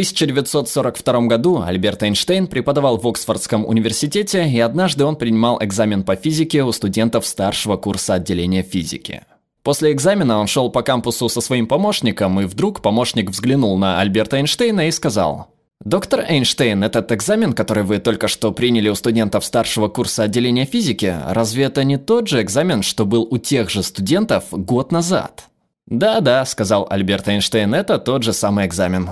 1942 году Альберт Эйнштейн преподавал в Оксфордском университете, и однажды он принимал экзамен по физике у студентов старшего курса отделения физики. После экзамена он шел по кампусу со своим помощником, и вдруг помощник взглянул на Альберта Эйнштейна и сказал «Доктор Эйнштейн, этот экзамен, который вы только что приняли у студентов старшего курса отделения физики, разве это не тот же экзамен, что был у тех же студентов год назад?» «Да-да», – сказал Альберт Эйнштейн, – «это тот же самый экзамен».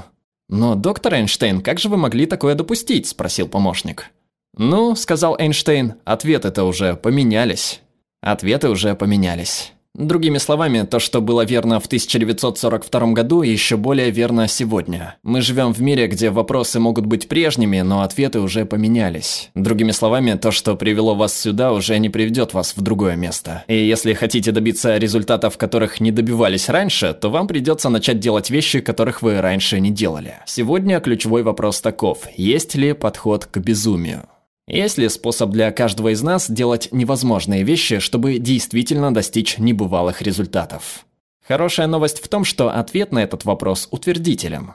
«Но, доктор Эйнштейн, как же вы могли такое допустить?» – спросил помощник. «Ну», – сказал Эйнштейн, – «ответы-то уже поменялись». Ответы уже поменялись. Другими словами, то, что было верно в 1942 году, еще более верно сегодня. Мы живем в мире, где вопросы могут быть прежними, но ответы уже поменялись. Другими словами, то, что привело вас сюда, уже не приведет вас в другое место. И если хотите добиться результатов, которых не добивались раньше, то вам придется начать делать вещи, которых вы раньше не делали. Сегодня ключевой вопрос таков. Есть ли подход к безумию? Есть ли способ для каждого из нас делать невозможные вещи, чтобы действительно достичь небывалых результатов? Хорошая новость в том, что ответ на этот вопрос утвердителен.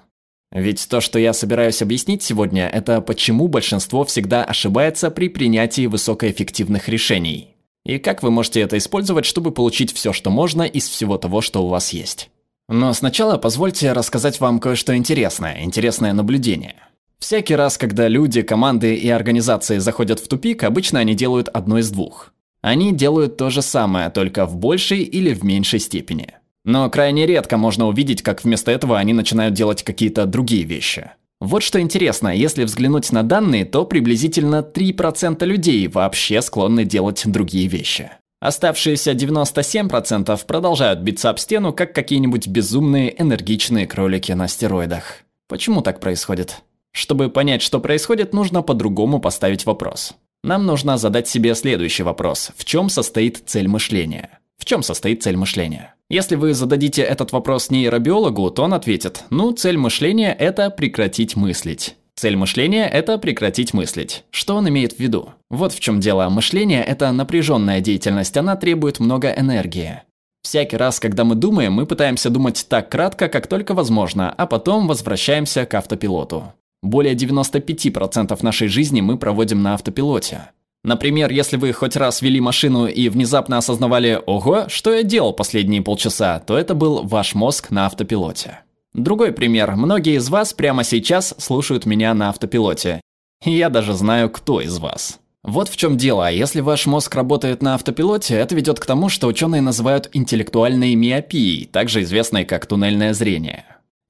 Ведь то, что я собираюсь объяснить сегодня, это почему большинство всегда ошибается при принятии высокоэффективных решений. И как вы можете это использовать, чтобы получить все, что можно из всего того, что у вас есть. Но сначала позвольте рассказать вам кое-что интересное, интересное наблюдение – Всякий раз, когда люди, команды и организации заходят в тупик, обычно они делают одно из двух. Они делают то же самое, только в большей или в меньшей степени. Но крайне редко можно увидеть, как вместо этого они начинают делать какие-то другие вещи. Вот что интересно, если взглянуть на данные, то приблизительно 3% людей вообще склонны делать другие вещи. Оставшиеся 97% продолжают биться об стену, как какие-нибудь безумные энергичные кролики на стероидах. Почему так происходит? Чтобы понять, что происходит, нужно по-другому поставить вопрос. Нам нужно задать себе следующий вопрос. В чем состоит цель мышления? В чем состоит цель мышления? Если вы зададите этот вопрос нейробиологу, то он ответит, ну, цель мышления – это прекратить мыслить. Цель мышления – это прекратить мыслить. Что он имеет в виду? Вот в чем дело. Мышление – это напряженная деятельность, она требует много энергии. Всякий раз, когда мы думаем, мы пытаемся думать так кратко, как только возможно, а потом возвращаемся к автопилоту. Более 95% нашей жизни мы проводим на автопилоте. Например, если вы хоть раз вели машину и внезапно осознавали «Ого, что я делал последние полчаса», то это был ваш мозг на автопилоте. Другой пример. Многие из вас прямо сейчас слушают меня на автопилоте. И я даже знаю, кто из вас. Вот в чем дело. Если ваш мозг работает на автопилоте, это ведет к тому, что ученые называют интеллектуальной миопией, также известной как туннельное зрение.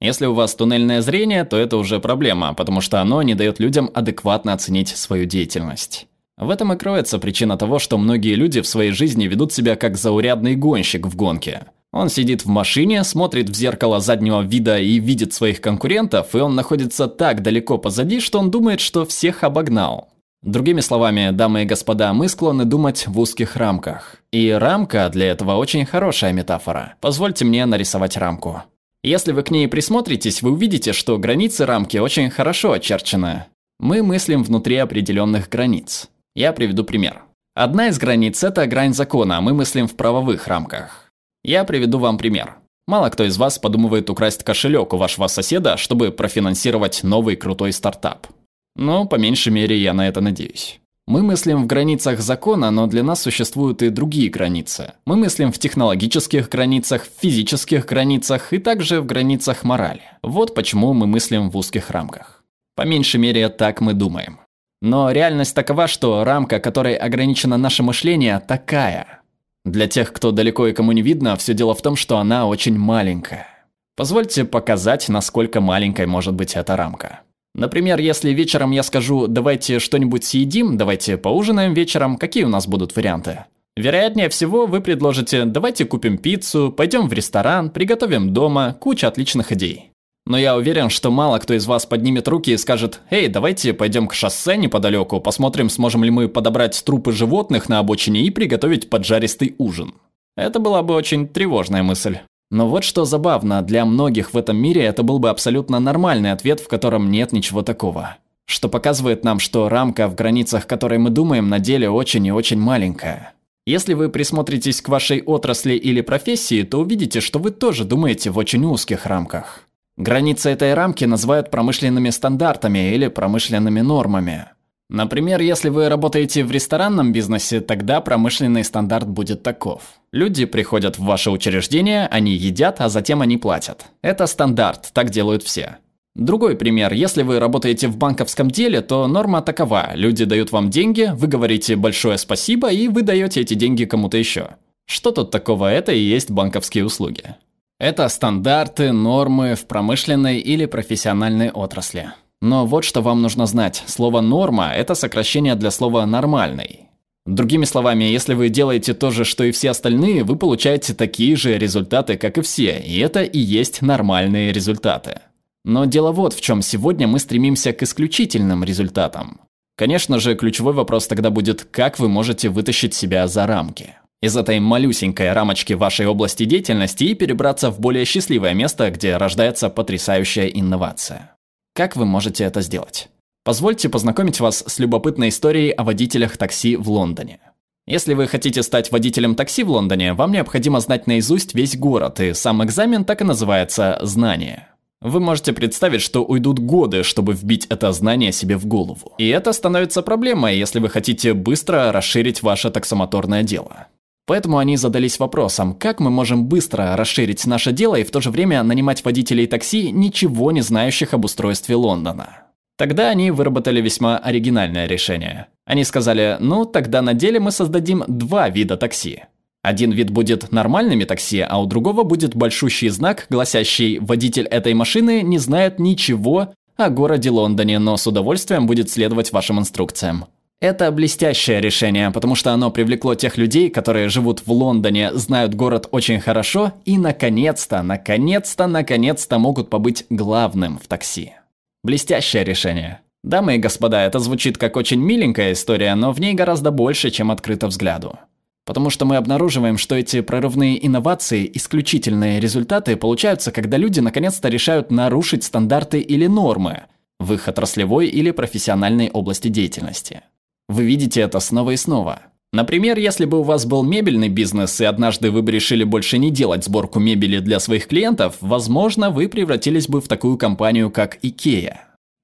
Если у вас туннельное зрение, то это уже проблема, потому что оно не дает людям адекватно оценить свою деятельность. В этом и кроется причина того, что многие люди в своей жизни ведут себя как заурядный гонщик в гонке. Он сидит в машине, смотрит в зеркало заднего вида и видит своих конкурентов, и он находится так далеко позади, что он думает, что всех обогнал. Другими словами, дамы и господа, мы склонны думать в узких рамках. И рамка для этого очень хорошая метафора. Позвольте мне нарисовать рамку. Если вы к ней присмотритесь, вы увидите, что границы рамки очень хорошо очерчены. Мы мыслим внутри определенных границ. Я приведу пример. Одна из границ – это грань закона, а мы мыслим в правовых рамках. Я приведу вам пример. Мало кто из вас подумывает украсть кошелек у вашего соседа, чтобы профинансировать новый крутой стартап. Но, по меньшей мере, я на это надеюсь. Мы мыслим в границах закона, но для нас существуют и другие границы. Мы мыслим в технологических границах, в физических границах и также в границах морали. Вот почему мы мыслим в узких рамках. По меньшей мере, так мы думаем. Но реальность такова, что рамка, которой ограничено наше мышление, такая. Для тех, кто далеко и кому не видно, все дело в том, что она очень маленькая. Позвольте показать, насколько маленькой может быть эта рамка. Например, если вечером я скажу «давайте что-нибудь съедим, давайте поужинаем вечером», какие у нас будут варианты? Вероятнее всего, вы предложите «давайте купим пиццу, пойдем в ресторан, приготовим дома», куча отличных идей. Но я уверен, что мало кто из вас поднимет руки и скажет «Эй, давайте пойдем к шоссе неподалеку, посмотрим, сможем ли мы подобрать трупы животных на обочине и приготовить поджаристый ужин». Это была бы очень тревожная мысль. Но вот что забавно, для многих в этом мире это был бы абсолютно нормальный ответ, в котором нет ничего такого. Что показывает нам, что рамка, в границах которой мы думаем, на деле очень и очень маленькая. Если вы присмотритесь к вашей отрасли или профессии, то увидите, что вы тоже думаете в очень узких рамках. Границы этой рамки называют промышленными стандартами или промышленными нормами. Например, если вы работаете в ресторанном бизнесе, тогда промышленный стандарт будет таков. Люди приходят в ваше учреждение, они едят, а затем они платят. Это стандарт, так делают все. Другой пример. Если вы работаете в банковском деле, то норма такова. Люди дают вам деньги, вы говорите большое спасибо, и вы даете эти деньги кому-то еще. Что тут такого? Это и есть банковские услуги. Это стандарты, нормы в промышленной или профессиональной отрасли. Но вот что вам нужно знать. Слово «норма» – это сокращение для слова «нормальный». Другими словами, если вы делаете то же, что и все остальные, вы получаете такие же результаты, как и все, и это и есть нормальные результаты. Но дело вот в чем сегодня мы стремимся к исключительным результатам. Конечно же, ключевой вопрос тогда будет, как вы можете вытащить себя за рамки. Из этой малюсенькой рамочки вашей области деятельности и перебраться в более счастливое место, где рождается потрясающая инновация. Как вы можете это сделать? Позвольте познакомить вас с любопытной историей о водителях такси в Лондоне. Если вы хотите стать водителем такси в Лондоне, вам необходимо знать наизусть весь город, и сам экзамен так и называется «знание». Вы можете представить, что уйдут годы, чтобы вбить это знание себе в голову. И это становится проблемой, если вы хотите быстро расширить ваше таксомоторное дело. Поэтому они задались вопросом, как мы можем быстро расширить наше дело и в то же время нанимать водителей такси, ничего не знающих об устройстве Лондона. Тогда они выработали весьма оригинальное решение. Они сказали, ну тогда на деле мы создадим два вида такси. Один вид будет нормальными такси, а у другого будет большущий знак, гласящий «Водитель этой машины не знает ничего о городе Лондоне, но с удовольствием будет следовать вашим инструкциям». Это блестящее решение, потому что оно привлекло тех людей, которые живут в Лондоне, знают город очень хорошо и, наконец-то, наконец-то, наконец-то могут побыть главным в такси. Блестящее решение. Дамы и господа, это звучит как очень миленькая история, но в ней гораздо больше, чем открыто взгляду. Потому что мы обнаруживаем, что эти прорывные инновации, исключительные результаты получаются, когда люди наконец-то решают нарушить стандарты или нормы в их отраслевой или профессиональной области деятельности. Вы видите это снова и снова. Например, если бы у вас был мебельный бизнес, и однажды вы бы решили больше не делать сборку мебели для своих клиентов, возможно, вы превратились бы в такую компанию, как IKEA.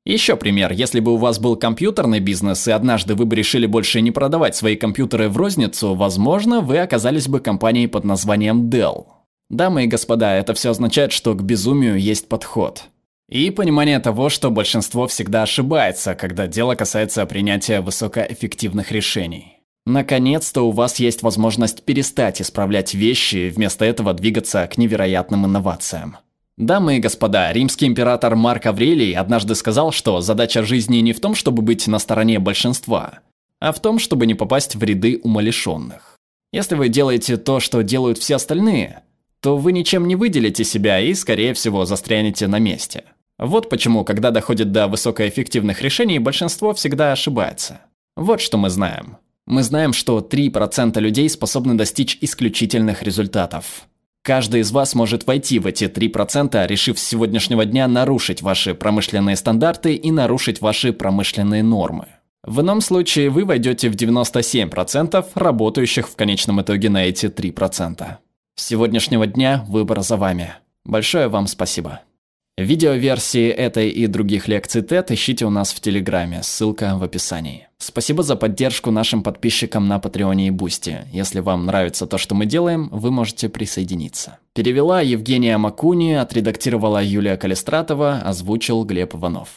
Еще пример. Если бы у вас был компьютерный бизнес, и однажды вы бы решили больше не продавать свои компьютеры в розницу, возможно, вы оказались бы компанией под названием Dell. Дамы и господа, это все означает, что к безумию есть подход. И понимание того, что большинство всегда ошибается, когда дело касается принятия высокоэффективных решений. Наконец-то у вас есть возможность перестать исправлять вещи и вместо этого двигаться к невероятным инновациям. Дамы и господа, римский император Марк Аврелий однажды сказал, что задача жизни не в том, чтобы быть на стороне большинства, а в том, чтобы не попасть в ряды умалишенных. Если вы делаете то, что делают все остальные, то вы ничем не выделите себя и, скорее всего, застрянете на месте. Вот почему, когда доходит до высокоэффективных решений, большинство всегда ошибается. Вот что мы знаем. Мы знаем, что 3% людей способны достичь исключительных результатов. Каждый из вас может войти в эти 3%, решив с сегодняшнего дня нарушить ваши промышленные стандарты и нарушить ваши промышленные нормы. В ином случае вы войдете в 97% работающих в конечном итоге на эти 3%. С сегодняшнего дня выбор за вами. Большое вам спасибо. Видеоверсии этой и других лекций TED ищите у нас в Телеграме, ссылка в описании. Спасибо за поддержку нашим подписчикам на Патреоне и Бусти. Если вам нравится то, что мы делаем, вы можете присоединиться. Перевела Евгения Макуни, отредактировала Юлия Калистратова, озвучил Глеб Иванов.